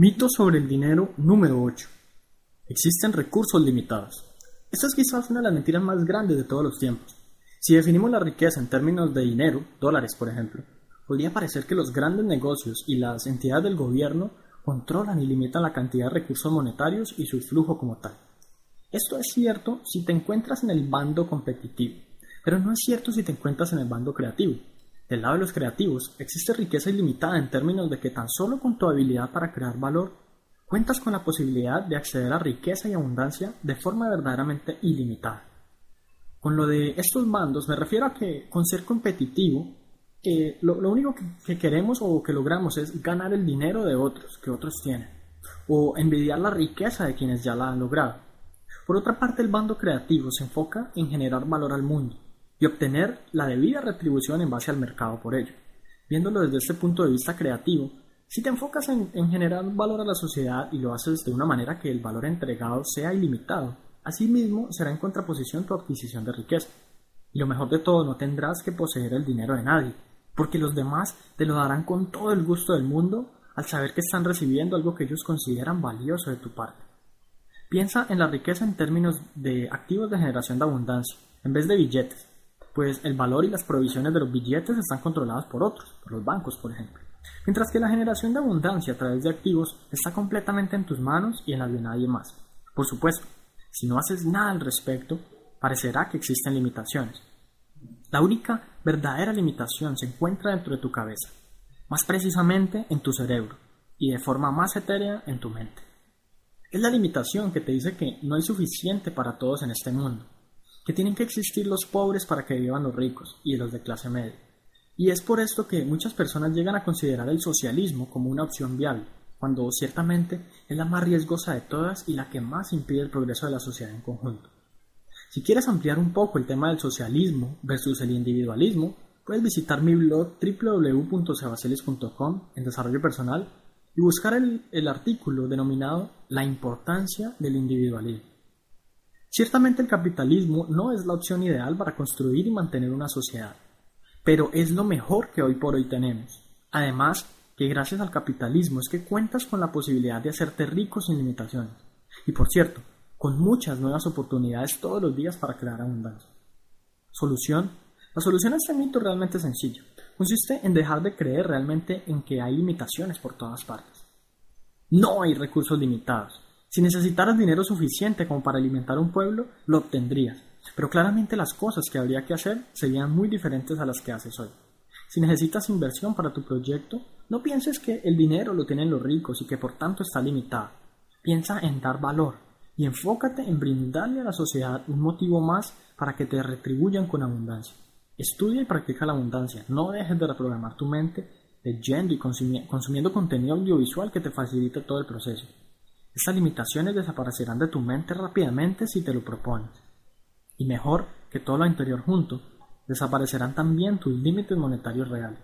Mito sobre el dinero número 8. Existen recursos limitados. Esta es quizás una de las mentiras más grandes de todos los tiempos. Si definimos la riqueza en términos de dinero, dólares por ejemplo, podría parecer que los grandes negocios y las entidades del gobierno controlan y limitan la cantidad de recursos monetarios y su flujo como tal. Esto es cierto si te encuentras en el bando competitivo, pero no es cierto si te encuentras en el bando creativo. Del lado de los creativos, existe riqueza ilimitada en términos de que tan solo con tu habilidad para crear valor, cuentas con la posibilidad de acceder a riqueza y abundancia de forma verdaderamente ilimitada. Con lo de estos bandos me refiero a que con ser competitivo, lo, único que, que queremos o que logramos es ganar el dinero de otros que otros tienen, o envidiar la riqueza de quienes ya la han logrado. Por otra parte, el bando creativo se enfoca en generar valor al mundo, y obtener la debida retribución en base al mercado por ello. Viéndolo desde este punto de vista creativo, si te enfocas en, generar valor a la sociedad y lo haces de una manera que el valor entregado sea ilimitado, asimismo será en contraposición tu adquisición de riqueza. Y lo mejor de todo, no tendrás que poseer el dinero de nadie, porque los demás te lo darán con todo el gusto del mundo al saber que están recibiendo algo que ellos consideran valioso de tu parte. Piensa en la riqueza en términos de activos de generación de abundancia, en vez de billetes pues el valor y las provisiones de los billetes están controlados por otros, por los bancos, por ejemplo. Mientras que la generación de abundancia a través de activos está completamente en tus manos y en las de nadie más. Por supuesto, si no haces nada al respecto, parecerá que existen limitaciones. La única verdadera limitación se encuentra dentro de tu cabeza, más precisamente en tu cerebro, y de forma más etérea en tu mente. Es la limitación que te dice que no hay suficiente para todos en este mundo, que tienen que existir los pobres para que vivan los ricos y los de clase media. Y es por esto que muchas personas llegan a considerar el socialismo como una opción viable, cuando ciertamente es la más riesgosa de todas y la que más impide el progreso de la sociedad en conjunto. Si quieres ampliar un poco el tema del socialismo versus el individualismo, puedes visitar mi blog www.sebacelis.com en desarrollo personal y buscar el artículo denominado La importancia del individualismo. Ciertamente el capitalismo no es la opción ideal para construir y mantener una sociedad, pero es lo mejor que hoy por hoy tenemos. Además, que gracias al capitalismo es que cuentas con la posibilidad de hacerte rico sin limitaciones. Y por cierto, con muchas nuevas oportunidades todos los días para crear abundancia. Solución. La solución a este mito realmente sencilla. Consiste en dejar de creer realmente en que hay limitaciones por todas partes. No hay recursos limitados. Si necesitaras dinero suficiente como para alimentar un pueblo, lo obtendrías, pero claramente las cosas que habría que hacer serían muy diferentes a las que haces hoy. Si necesitas inversión para tu proyecto, no pienses que el dinero lo tienen los ricos y que por tanto está limitado. Piensa en dar valor y enfócate en brindarle a la sociedad un motivo más para que te retribuyan con abundancia. Estudia y practica la abundancia. No dejes de reprogramar tu mente leyendo y consumiendo contenido audiovisual que te facilite todo el proceso. Estas limitaciones desaparecerán de tu mente rápidamente si te lo propones. Y mejor que todo lo anterior junto, desaparecerán también tus límites monetarios reales.